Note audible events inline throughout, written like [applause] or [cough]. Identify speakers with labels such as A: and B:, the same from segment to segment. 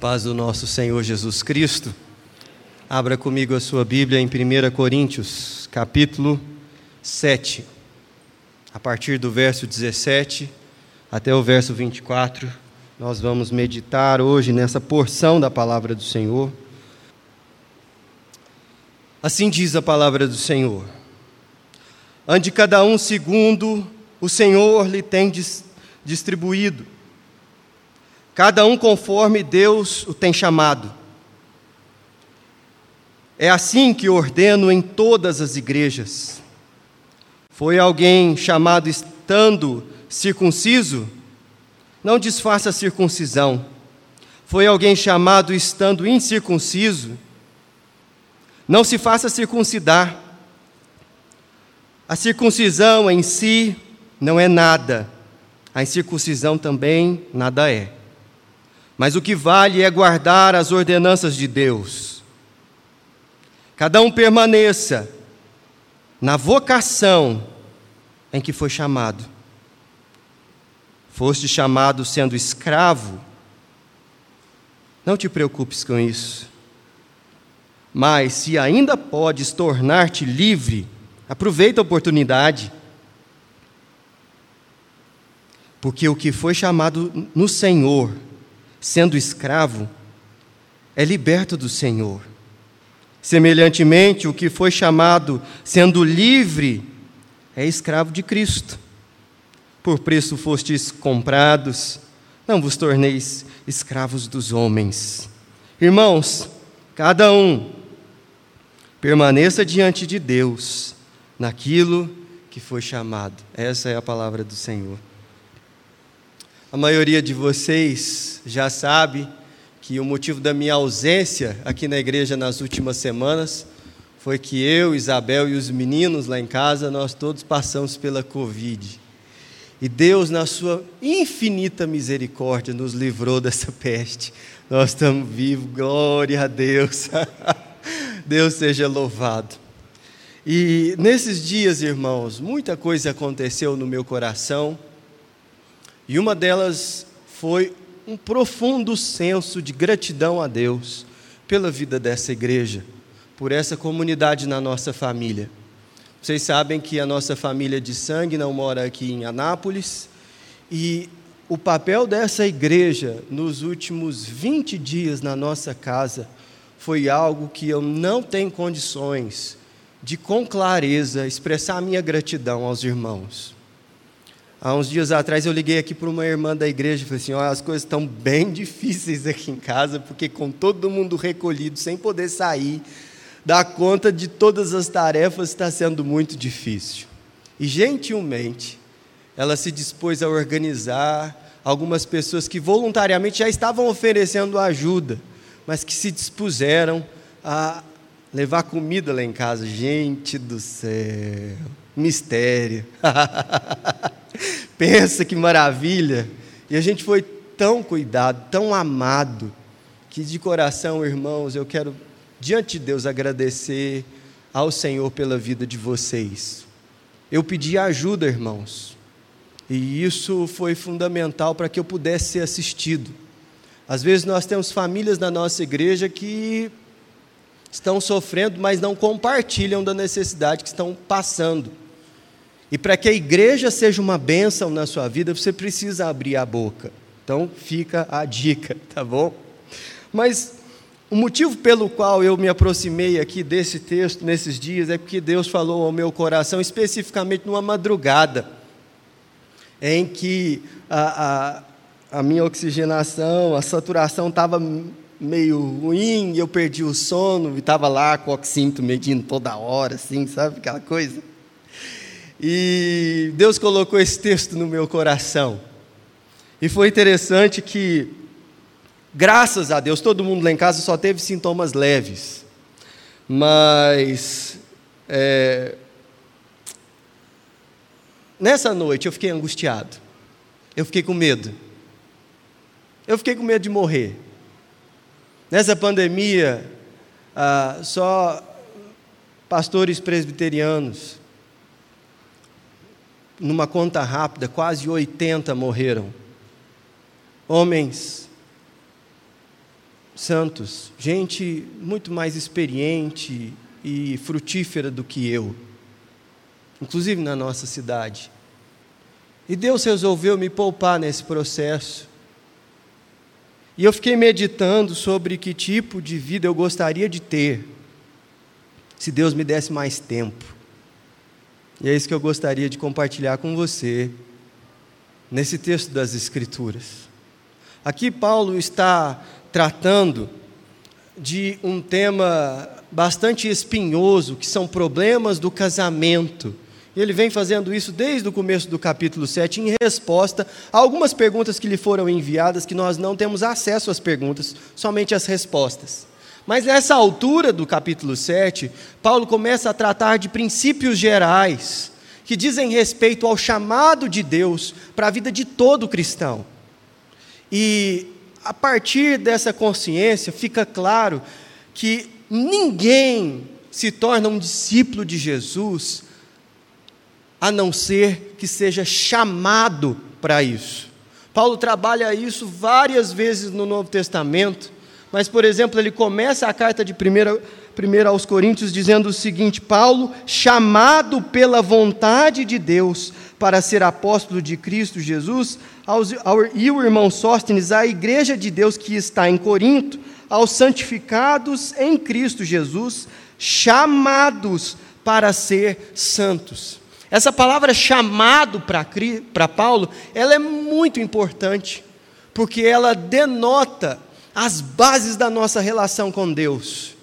A: Paz do nosso Senhor Jesus Cristo. Abra comigo a sua Bíblia em 1 Coríntios, capítulo 7, a partir do verso 17 até o verso 24. Nós vamos meditar hoje nessa porção da palavra do Senhor. Assim diz a palavra do Senhor: Ande cada um segundo o Senhor lhe tem distribuído cada um conforme Deus o tem chamado. É assim que ordeno em todas as igrejas. Foi alguém chamado estando circunciso? Não desfaça a circuncisão. Foi alguém chamado estando incircunciso? Não se faça circuncidar. A circuncisão em si não é nada, a incircuncisão também nada é. Mas o que vale é guardar as ordenanças de Deus. Cada um permaneça na vocação em que foi chamado. Foste chamado sendo escravo, não te preocupes com isso. Mas se ainda podes tornar-te livre, aproveita a oportunidade. Porque o que foi chamado no Senhor sendo escravo, é liberto do Senhor. Semelhantemente, o que foi chamado sendo livre é escravo de Cristo. Por preço fostes comprados, não vos torneis escravos dos homens. Irmãos, cada um permaneça diante de Deus naquilo que foi chamado. Essa é a palavra do Senhor. A maioria de vocês já sabe que o motivo da minha ausência aqui na igreja nas últimas semanas foi que eu, Isabel e os meninos lá em casa, nós todos passamos pela Covid. E Deus, na sua infinita misericórdia, nos livrou dessa peste. Nós estamos vivos, glória a Deus. [laughs] Deus seja louvado. E nesses dias, irmãos, muita coisa aconteceu no meu coração e uma delas foi um profundo senso de gratidão a Deus pela vida dessa igreja, por essa comunidade na nossa família. Vocês sabem que a nossa família de sangue não mora aqui em Anápolis e o papel dessa igreja nos últimos 20 dias na nossa casa foi algo que eu não tenho condições de, com clareza, expressar a minha gratidão aos irmãos. Há uns dias atrás eu liguei aqui para uma irmã da igreja e falei assim: olha, as coisas estão bem [laughs] difíceis aqui em casa, porque com todo mundo recolhido, sem poder sair, dar conta de todas as tarefas está sendo muito difícil. E gentilmente, ela se dispôs a organizar algumas pessoas que voluntariamente já estavam oferecendo ajuda, mas que se dispuseram a levar comida lá em casa. Gente do céu, mistério. [laughs] Pensa que maravilha! E a gente foi tão cuidado, tão amado, que de coração, irmãos, eu quero, diante de Deus, agradecer ao Senhor pela vida de vocês. Eu pedi ajuda, irmãos, e isso foi fundamental para que eu pudesse ser assistido. Às vezes nós temos famílias na nossa igreja que estão sofrendo, mas não compartilham da necessidade que estão passando. E para que a igreja seja uma bênção na sua vida, você precisa abrir a boca. Então fica a dica, [laughs] tá bom? Mas o motivo pelo qual eu me aproximei aqui desse texto nesses dias é porque Deus falou ao meu coração, especificamente numa madrugada, em que a, a, a minha oxigenação, a saturação estava meio ruim, eu perdi o sono, e estava lá com o oxímetro medindo toda hora, assim, sabe aquela coisa? E Deus colocou esse texto no meu coração. E foi interessante que, graças a Deus, todo mundo lá em casa só teve sintomas leves. Mas, é, nessa noite eu fiquei angustiado. Eu fiquei com medo. Eu fiquei com medo de morrer. Nessa pandemia, ah, só pastores presbiterianos numa conta rápida, quase 80 morreram. Homens santos, gente muito mais experiente e frutífera do que eu, inclusive na nossa cidade. E Deus resolveu me poupar nesse processo. E eu fiquei meditando sobre que tipo de vida eu gostaria de ter, se Deus me desse mais tempo. E é isso que eu gostaria de compartilhar com você, nesse texto das Escrituras. Aqui, Paulo está tratando de um tema bastante espinhoso, que são problemas do casamento. E ele vem fazendo isso desde o começo do capítulo 7, em resposta a algumas perguntas que lhe foram enviadas, que nós não temos acesso às perguntas, somente às respostas. Mas nessa altura do capítulo 7, Paulo começa a tratar de princípios gerais, que dizem respeito ao chamado de Deus para a vida de todo cristão. E a partir dessa consciência, fica claro que ninguém se torna um discípulo de Jesus a não ser que seja chamado para isso. Paulo trabalha isso várias vezes no Novo Testamento, mas, por exemplo, ele começa a carta de 1 aos Coríntios dizendo o seguinte: Paulo, chamado pela vontade de Deus para ser apóstolo de Cristo Jesus, aos, ao, e o irmão Sóstenes, à igreja de Deus que está em Corinto, aos santificados em Cristo Jesus, chamados para ser santos. Essa palavra chamado para Paulo, ela é muito importante, porque ela denota as bases da nossa relação com Deus.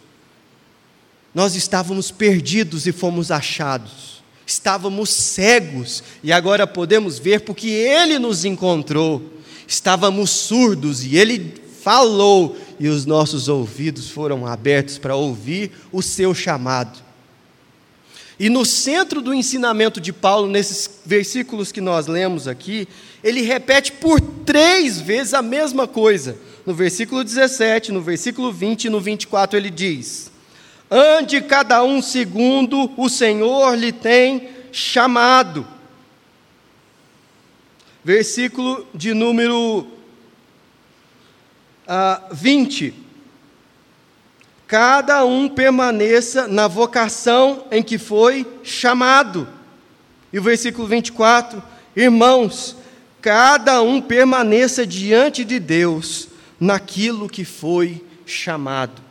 A: Nós estávamos perdidos e fomos achados. Estávamos cegos e agora podemos ver porque Ele nos encontrou. Estávamos surdos e Ele falou e os nossos ouvidos foram abertos para ouvir o seu chamado. E no centro do ensinamento de Paulo, nesses versículos que nós lemos aqui, ele repete por três vezes a mesma coisa. No versículo 17, no versículo 20 e no 24 ele diz: Ande cada um segundo o Senhor lhe tem chamado. Versículo de número uh, ah, 20. Cada um permaneça na vocação em que foi chamado. E o versículo 24: Irmãos, cada um permaneça diante de Deus naquilo que foi chamado.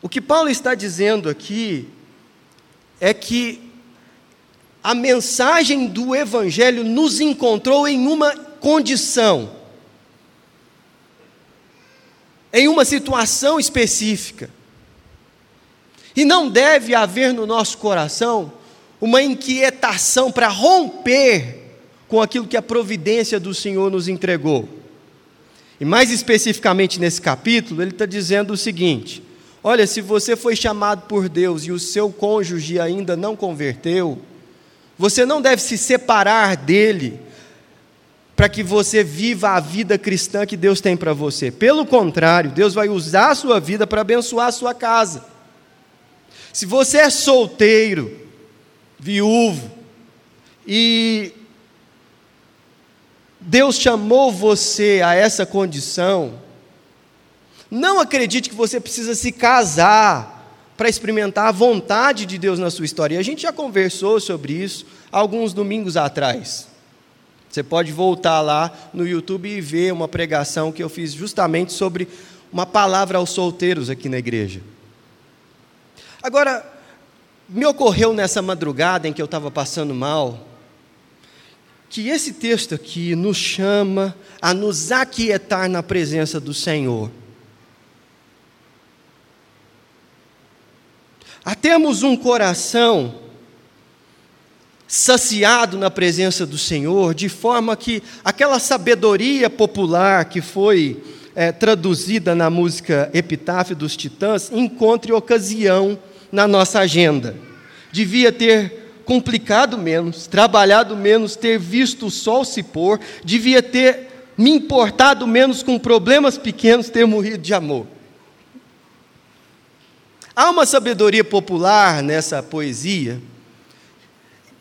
A: O que Paulo está dizendo aqui é que a mensagem do Evangelho nos encontrou em uma condição, em uma situação específica. E não deve haver no nosso coração uma inquietação para romper com aquilo que a providência do Senhor nos entregou. E mais especificamente nesse capítulo, ele está dizendo o seguinte: Olha, se você foi chamado por Deus e o seu cônjuge ainda não converteu, você não deve se separar dele para que você viva a vida cristã que Deus tem para você. Pelo contrário, Deus vai usar a sua vida para abençoar a sua casa. Se você é solteiro, viúvo, e Deus chamou você a essa condição, não acredite que você precisa se casar para experimentar a vontade de Deus na sua história. E a gente já conversou sobre isso alguns domingos atrás. Você pode voltar lá no YouTube e ver uma pregação que eu fiz justamente sobre uma palavra aos solteiros aqui na igreja. Agora, me ocorreu nessa madrugada em que eu estava passando mal, que esse texto aqui nos chama a nos aquietar na presença do Senhor. a termos um coração saciado na presença do Senhor, de forma que aquela sabedoria popular que foi é, traduzida na música Epitáfio dos Titãs encontre ocasião na nossa agenda. Devia ter complicado menos, trabalhado menos, ter visto o sol se pôr, devia ter me importado menos com problemas pequenos, ter morrido de amor. Há uma sabedoria popular nessa poesia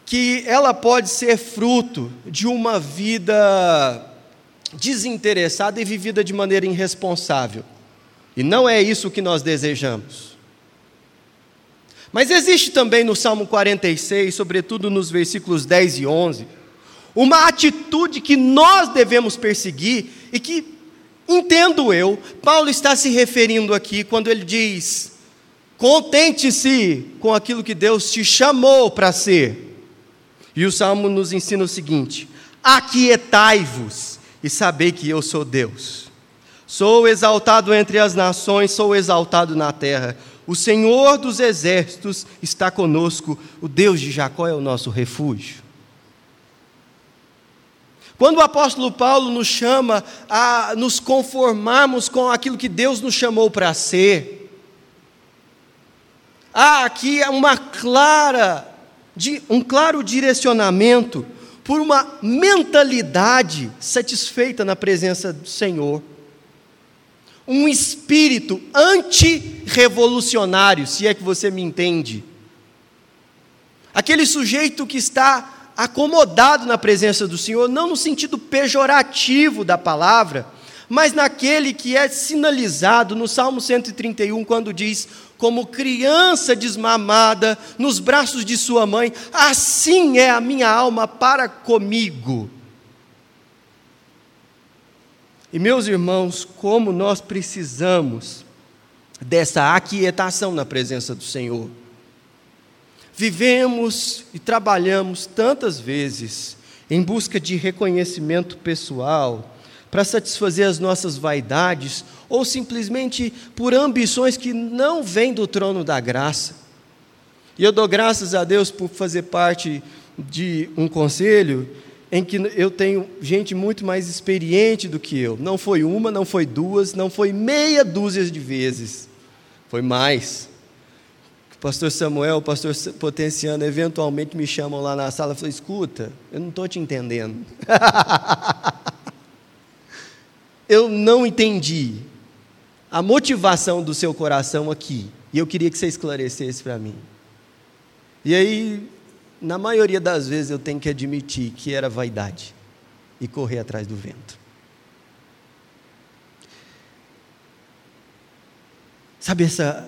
A: que ela pode ser fruto de uma vida desinteressada e vivida de maneira irresponsável. E não é isso que nós desejamos. Mas existe também no Salmo 46, sobretudo nos versículos 10 e 11, uma atitude que nós devemos perseguir e que, entendo eu, Paulo está se referindo aqui quando ele diz: contente-se com aquilo que Deus te chamou para ser. E o salmo nos ensina o seguinte: aquietai-vos e sabei que eu sou Deus. Sou exaltado entre as nações, sou exaltado na terra. O Senhor dos exércitos está conosco, o Deus de Jacó é o nosso refúgio. Quando o apóstolo Paulo nos chama a nos conformarmos com aquilo que Deus nos chamou para ser, há aqui uma clara, um claro direcionamento por uma mentalidade satisfeita na presença do Senhor. Um espírito anti-revolucionário, se é que você me entende. Aquele sujeito que está acomodado na presença do Senhor, não no sentido pejorativo da palavra, mas naquele que é sinalizado no Salmo 131, quando diz: Como criança desmamada nos braços de sua mãe, assim é a minha alma para comigo. E meus irmãos, como nós precisamos dessa aquietação na presença do Senhor. Vivemos e trabalhamos tantas vezes em busca de reconhecimento pessoal, para satisfazer as nossas vaidades ou simplesmente por ambições que não vêm do trono da graça. E eu dou graças a Deus por fazer parte de um conselho em que eu tenho gente muito mais experiente do que eu. Não foi uma, não foi duas, não foi meia dúzia de vezes. Foi mais. O pastor Samuel, o pastor Potenciano, eventualmente me chamam lá na sala e falam: escuta, eu não estou te entendendo. [laughs] eu não entendi a motivação do seu coração aqui. E eu queria que você esclarecesse para mim. E aí, na maioria das vezes, eu tenho que admitir que era vaidade e correr atrás do vento. Sabe essa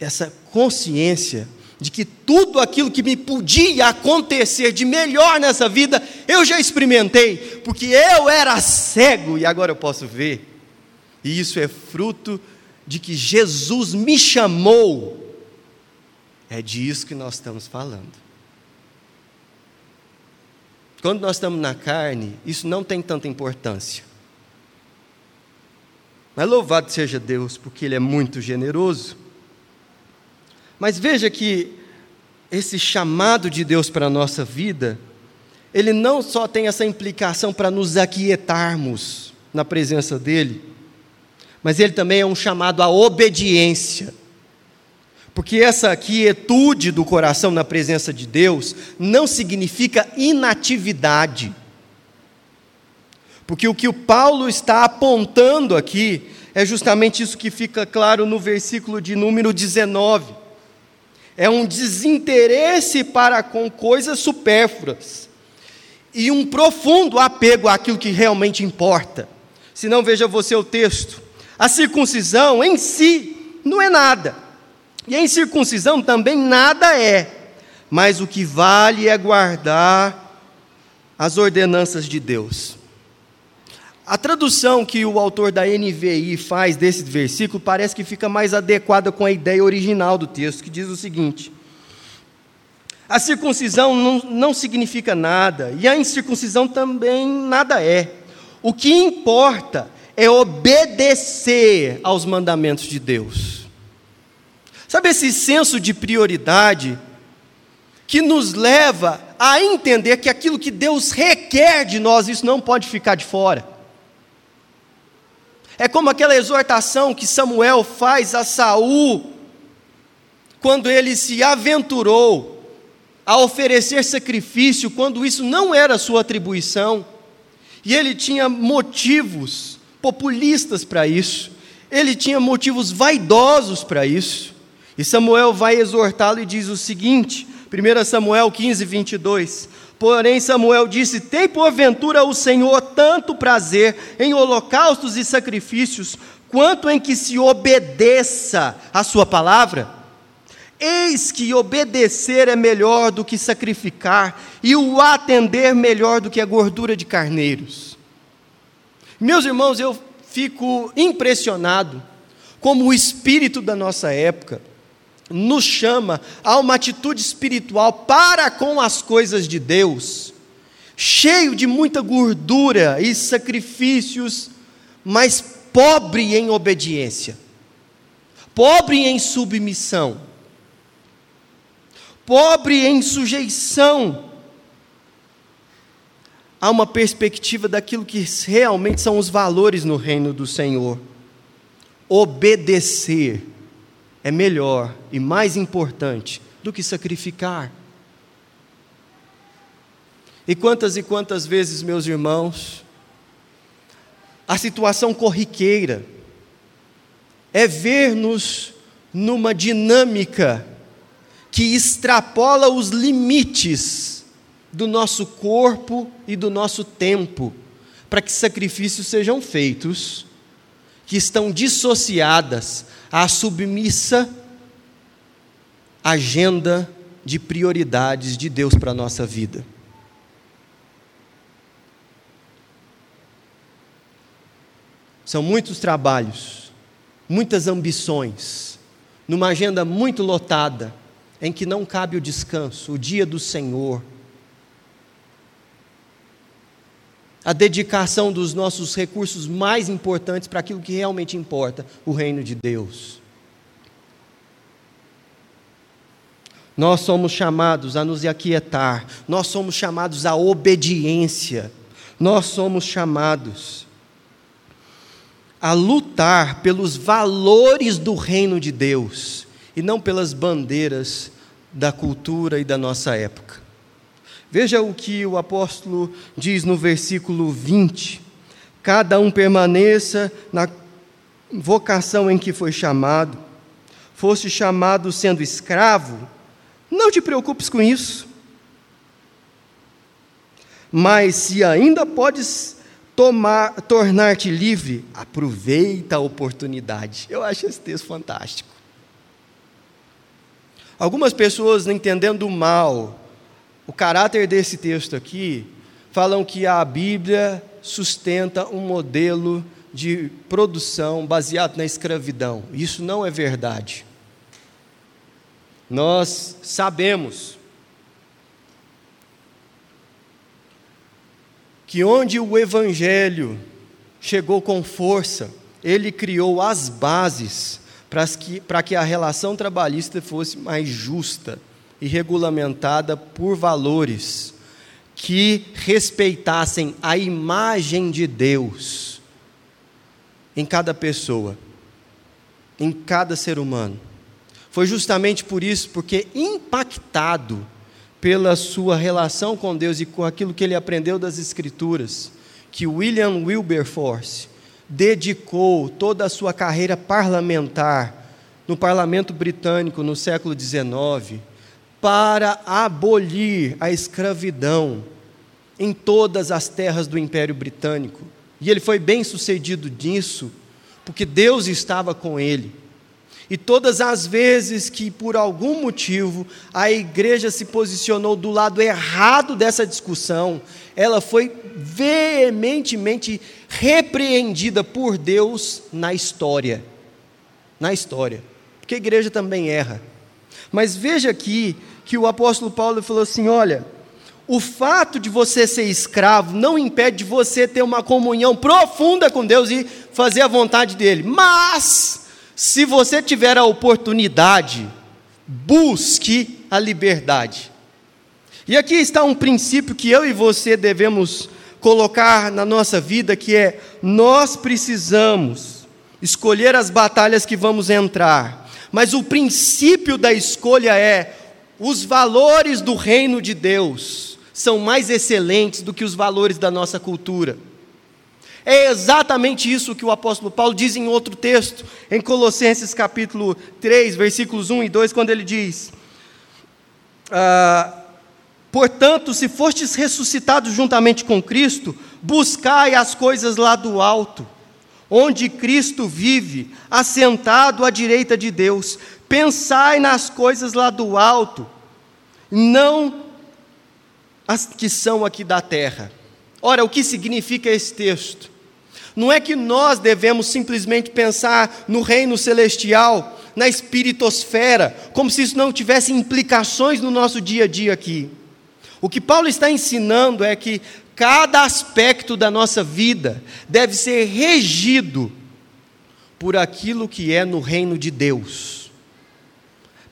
A: essa consciência de que tudo aquilo que me podia acontecer de melhor nessa vida, eu já experimentei, porque eu era cego e agora eu posso ver. E isso é fruto de que Jesus me chamou. É disso que nós estamos falando. Quando nós estamos na carne, isso não tem tanta importância. Mas louvado seja Deus, porque Ele é muito generoso mas veja que esse chamado de Deus para a nossa vida, ele não só tem essa implicação para nos aquietarmos na presença dEle, mas ele também é um chamado à obediência. Porque essa quietude do coração na presença de Deus não significa inatividade. Porque o que o Paulo está apontando aqui é justamente isso que fica claro no versículo de número 19 é um desinteresse para com coisas supérfluas e um profundo apego àquilo que realmente importa. Se não, veja você o texto. A circuncisão em si não é nada, e a incircuncisão também nada é, mas o que vale é guardar as ordenanças de Deus. A tradução que o autor da NVI faz desse versículo parece que fica mais adequada com a ideia original do texto, que diz o seguinte: A circuncisão não, não significa nada, e a incircuncisão também nada é. O que importa é obedecer aos mandamentos de Deus. Sabe esse senso de prioridade que nos leva a entender que aquilo que Deus requer de nós, isso não pode ficar de fora. É como aquela exortação que Samuel faz a Saul quando ele se aventurou a oferecer sacrifício, quando isso não era sua atribuição, e ele tinha motivos populistas para isso, ele tinha motivos vaidosos para isso. E Samuel vai exortá-lo e diz o seguinte, 1 Samuel 15, 22: Porém, Samuel disse: Tem porventura o Senhor tanto prazer em holocaustos e sacrifícios, quanto em que se obedeça a Sua palavra? Eis que obedecer é melhor do que sacrificar, e o atender melhor do que a gordura de carneiros. Meus irmãos, eu fico impressionado como o espírito da nossa época nos chama a uma atitude espiritual para com as coisas de Deus, cheio de muita gordura e sacrifícios, mas pobre em obediência, pobre em submissão, pobre em sujeição a uma perspectiva daquilo que realmente são os valores no reino do Senhor. Obedecer é melhor e mais importante do que sacrificar. E quantas e quantas vezes, meus irmãos, a situação corriqueira é ver-nos numa dinâmica que extrapola os limites do nosso corpo e do nosso tempo, para que sacrifícios sejam feitos que estão dissociadas à submissa agenda de prioridades de Deus para a nossa vida. São muitos trabalhos, muitas ambições, numa agenda muito lotada, em que não cabe o descanso, o dia do Senhor a dedicação dos nossos recursos mais importantes para aquilo que realmente importa, o reino de Deus. Nós somos chamados a nos aquietar, nós somos chamados à obediência, nós somos chamados a lutar pelos valores do reino de Deus e não pelas bandeiras da cultura e da nossa época. Veja o que o apóstolo diz no versículo 20: Cada um permaneça na vocação em que foi chamado. Foste chamado sendo escravo, não te preocupes com isso. Mas se ainda podes tornar-te livre, aproveita a oportunidade. Eu acho esse texto fantástico. Algumas pessoas, entendendo mal o caráter desse texto aqui falam que a Bíblia sustenta um modelo de produção baseado na escravidão. Isso não é verdade. Nós sabemos que onde o Evangelho chegou com força, ele criou as bases para que, que a relação trabalhista fosse mais justa e regulamentada por valores que respeitassem a imagem de Deus em cada pessoa, em cada ser humano. Foi justamente por isso, porque impactado pela sua relação com Deus e com aquilo que ele aprendeu das Escrituras, que William Wilberforce dedicou toda a sua carreira parlamentar no parlamento britânico no século XIX para abolir a escravidão em todas as terras do Império Britânico. E ele foi bem sucedido nisso, porque Deus estava com ele. E todas as vezes que, por algum motivo, a igreja se posicionou do lado errado dessa discussão, ela foi veementemente repreendida por Deus na história. Na história. Porque a igreja também erra. Mas veja aqui que o apóstolo Paulo falou assim: olha, o fato de você ser escravo não impede de você ter uma comunhão profunda com Deus e fazer a vontade dele. Mas, se você tiver a oportunidade, busque a liberdade. E aqui está um princípio que eu e você devemos colocar na nossa vida, que é nós precisamos escolher as batalhas que vamos entrar. Mas o princípio da escolha é os valores do reino de Deus são mais excelentes do que os valores da nossa cultura. É exatamente isso que o apóstolo Paulo diz em outro texto, em Colossenses capítulo 3, versículos 1 e 2, quando ele diz: ah, Portanto, se fostes ressuscitados juntamente com Cristo, buscai as coisas lá do alto, onde Cristo vive, assentado à direita de Deus. Pensai nas coisas lá do alto, não as que são aqui da terra. Ora, o que significa esse texto? Não é que nós devemos simplesmente pensar no reino celestial, na espiritosfera, como se isso não tivesse implicações no nosso dia a dia aqui. O que Paulo está ensinando é que cada aspecto da nossa vida deve ser regido por aquilo que é no reino de Deus.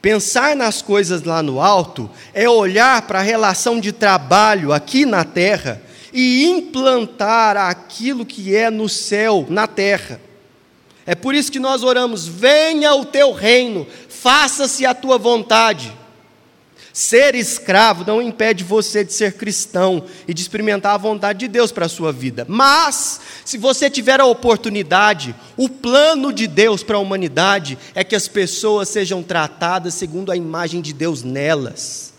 A: Pensar nas coisas lá no alto é olhar para a relação de trabalho aqui na terra e implantar aquilo que é no céu, na terra. É por isso que nós oramos: venha o teu reino, faça-se a tua vontade. Ser escravo não impede você de ser cristão e de experimentar a vontade de Deus para a sua vida. Mas, se você tiver a oportunidade, o plano de Deus para a humanidade é que as pessoas sejam tratadas segundo a imagem de Deus nelas.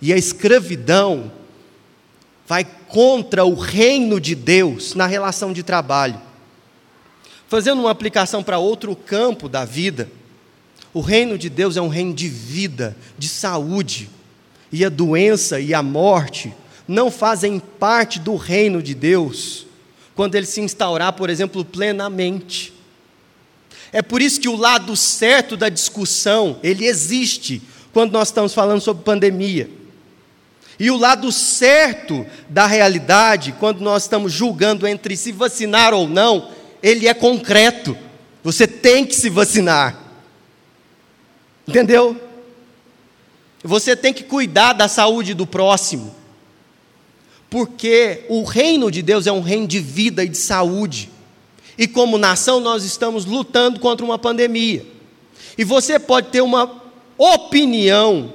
A: E a escravidão vai contra o reino de Deus na relação de trabalho. Fazendo uma aplicação para outro campo da vida, o reino de Deus é um reino de vida, de saúde. E a doença e a morte não fazem parte do reino de Deus quando ele se instaurar, por exemplo, plenamente. É por isso que o lado certo da discussão, ele existe quando nós estamos falando sobre pandemia. E o lado certo da realidade, quando nós estamos julgando entre se vacinar ou não, ele é concreto. Você tem que se vacinar. Entendeu? Você tem que cuidar da saúde do próximo. Porque o reino de Deus é um reino de vida e de saúde. E como nação, nós estamos lutando contra uma pandemia. E você pode ter uma opinião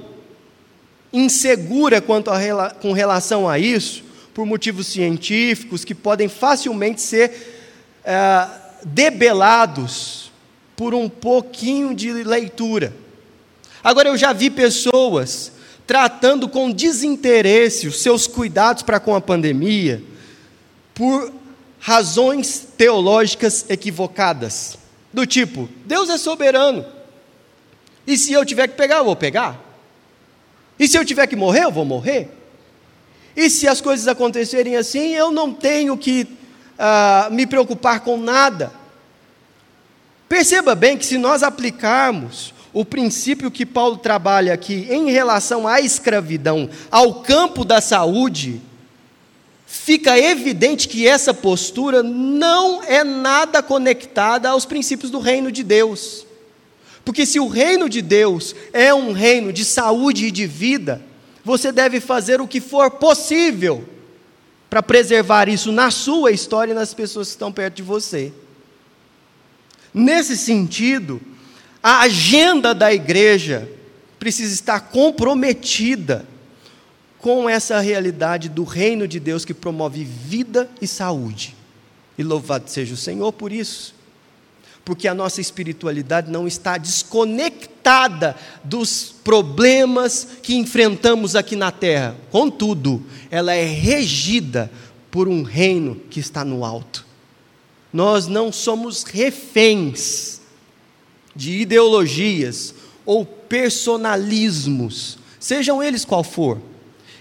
A: insegura quanto a, com relação a isso, por motivos científicos que podem facilmente ser é, debelados por um pouquinho de leitura. Agora, eu já vi pessoas tratando com desinteresse os seus cuidados para com a pandemia por razões teológicas equivocadas. Do tipo, Deus é soberano. E se eu tiver que pegar, eu vou pegar. E se eu tiver que morrer, eu vou morrer. E se as coisas acontecerem assim, eu não tenho que uh, me preocupar com nada. Perceba bem que se nós aplicarmos o princípio que Paulo trabalha aqui em relação à escravidão, ao campo da saúde, fica evidente que essa postura não é nada conectada aos princípios do reino de Deus. Porque se o reino de Deus é um reino de saúde e de vida, você deve fazer o que for possível para preservar isso na sua história e nas pessoas que estão perto de você. Nesse sentido, a agenda da igreja precisa estar comprometida com essa realidade do reino de Deus que promove vida e saúde. E louvado seja o Senhor por isso. Porque a nossa espiritualidade não está desconectada dos problemas que enfrentamos aqui na terra. Contudo, ela é regida por um reino que está no alto. Nós não somos reféns de ideologias ou personalismos, sejam eles qual for.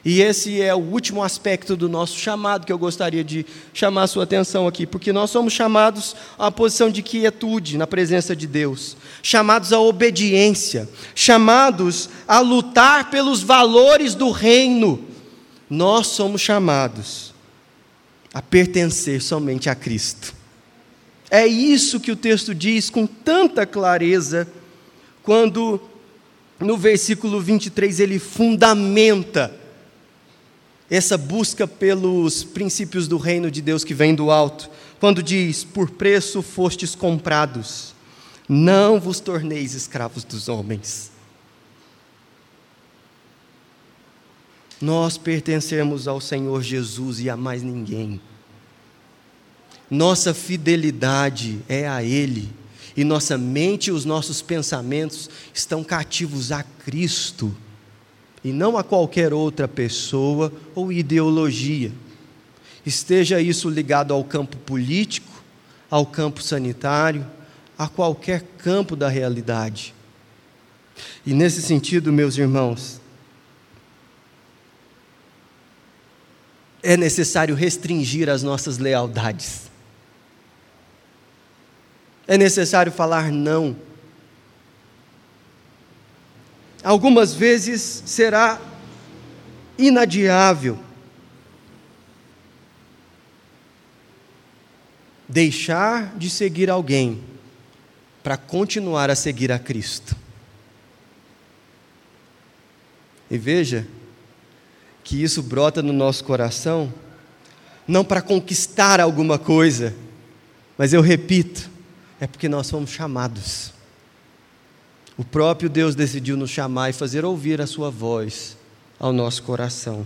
A: E esse é o último aspecto do nosso chamado que eu gostaria de chamar a sua atenção aqui, porque nós somos chamados uma posição de quietude na presença de Deus, chamados à obediência, chamados a lutar pelos valores do reino. Nós somos chamados a pertencer somente a Cristo. É isso que o texto diz com tanta clareza, quando no versículo 23 ele fundamenta essa busca pelos princípios do reino de Deus que vem do alto, quando diz: Por preço fostes comprados, não vos torneis escravos dos homens. Nós pertencemos ao Senhor Jesus e a mais ninguém. Nossa fidelidade é a Ele, e nossa mente e os nossos pensamentos estão cativos a Cristo e não a qualquer outra pessoa ou ideologia. Esteja isso ligado ao campo político, ao campo sanitário, a qualquer campo da realidade. E nesse sentido, meus irmãos, é necessário restringir as nossas lealdades. É necessário falar não. Algumas vezes será inadiável deixar de seguir alguém para continuar a seguir a Cristo. E veja que isso brota no nosso coração, não para conquistar alguma coisa, mas eu repito, é porque nós fomos chamados. O próprio Deus decidiu nos chamar e fazer ouvir a Sua voz ao nosso coração.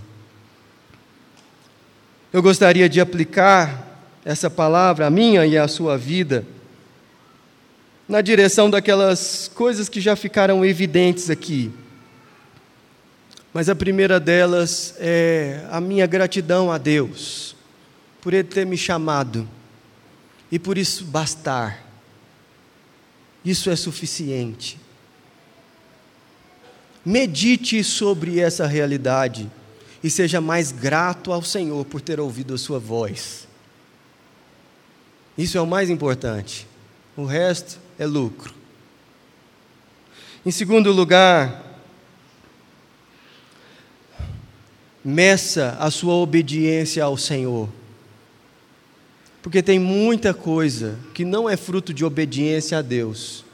A: Eu gostaria de aplicar essa palavra, a minha e a sua vida, na direção daquelas coisas que já ficaram evidentes aqui. Mas a primeira delas é a minha gratidão a Deus, por Ele ter me chamado e por isso bastar. Isso é suficiente. Medite sobre essa realidade e seja mais grato ao Senhor por ter ouvido a Sua voz. Isso é o mais importante. O resto é lucro. Em segundo lugar, meça a sua obediência ao Senhor. Porque tem muita coisa que não é fruto de obediência a Deus,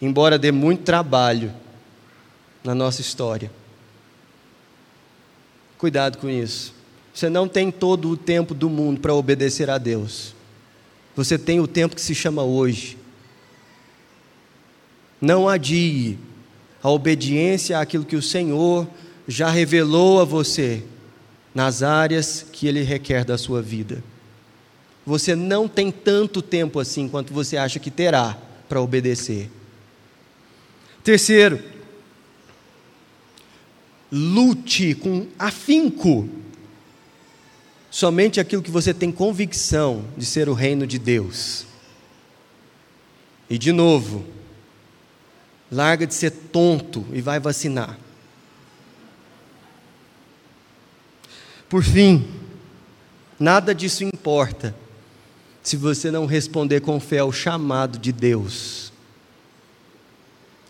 A: embora dê muito trabalho na nossa história. Cuidado com isso. Você não tem todo o tempo do mundo para obedecer a Deus. Você tem o tempo que se chama hoje. Não adie a obediência àquilo que o Senhor já revelou a você nas áreas que Ele requer da sua vida. Você não tem tanto tempo assim quanto você acha que terá para obedecer. Terceiro, lute com afinco somente aquilo que você tem convicção de ser o reino de Deus. E de novo, Larga de ser tonto e vai vacinar. Por fim, nada disso importa se você não responder com fé ao chamado de Deus.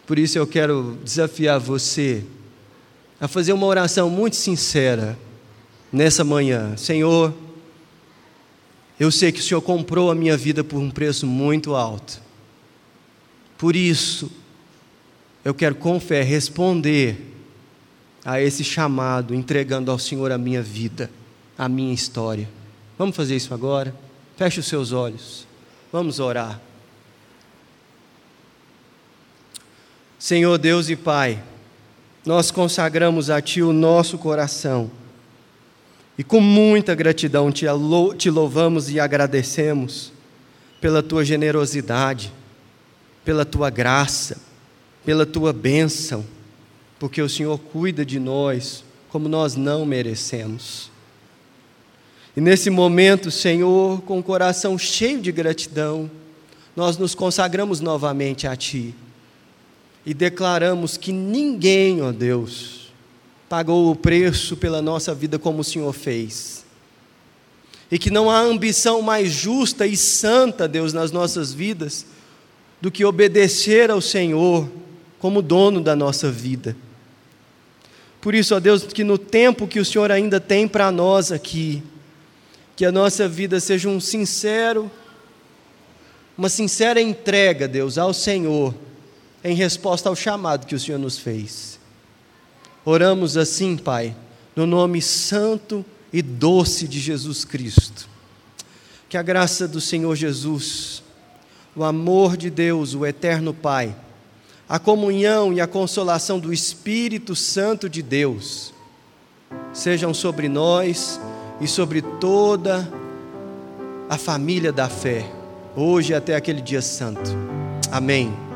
A: Por isso eu quero desafiar você a fazer uma oração muito sincera nessa manhã. Senhor, eu sei que o Senhor comprou a minha vida por um preço muito alto. Por isso, eu quero com fé responder a esse chamado, entregando ao Senhor a minha vida, a minha história. Vamos fazer isso agora? Feche os seus olhos. Vamos orar. Senhor Deus e Pai, nós consagramos a Ti o nosso coração e com muita gratidão te louvamos e agradecemos pela Tua generosidade, pela Tua graça pela tua bênção, porque o Senhor cuida de nós como nós não merecemos. E nesse momento, Senhor, com o coração cheio de gratidão, nós nos consagramos novamente a Ti e declaramos que ninguém, ó Deus, pagou o preço pela nossa vida como o Senhor fez. E que não há ambição mais justa e santa, Deus, nas nossas vidas, do que obedecer ao Senhor como dono da nossa vida. Por isso, ó Deus, que no tempo que o Senhor ainda tem para nós aqui, que a nossa vida seja um sincero, uma sincera entrega, Deus, ao Senhor, em resposta ao chamado que o Senhor nos fez. Oramos assim, Pai, no nome santo e doce de Jesus Cristo. Que a graça do Senhor Jesus, o amor de Deus, o eterno Pai, a comunhão e a consolação do Espírito Santo de Deus sejam sobre nós e sobre toda a família da fé, hoje até aquele dia santo. Amém.